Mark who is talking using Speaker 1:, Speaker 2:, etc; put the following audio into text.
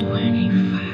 Speaker 1: 25.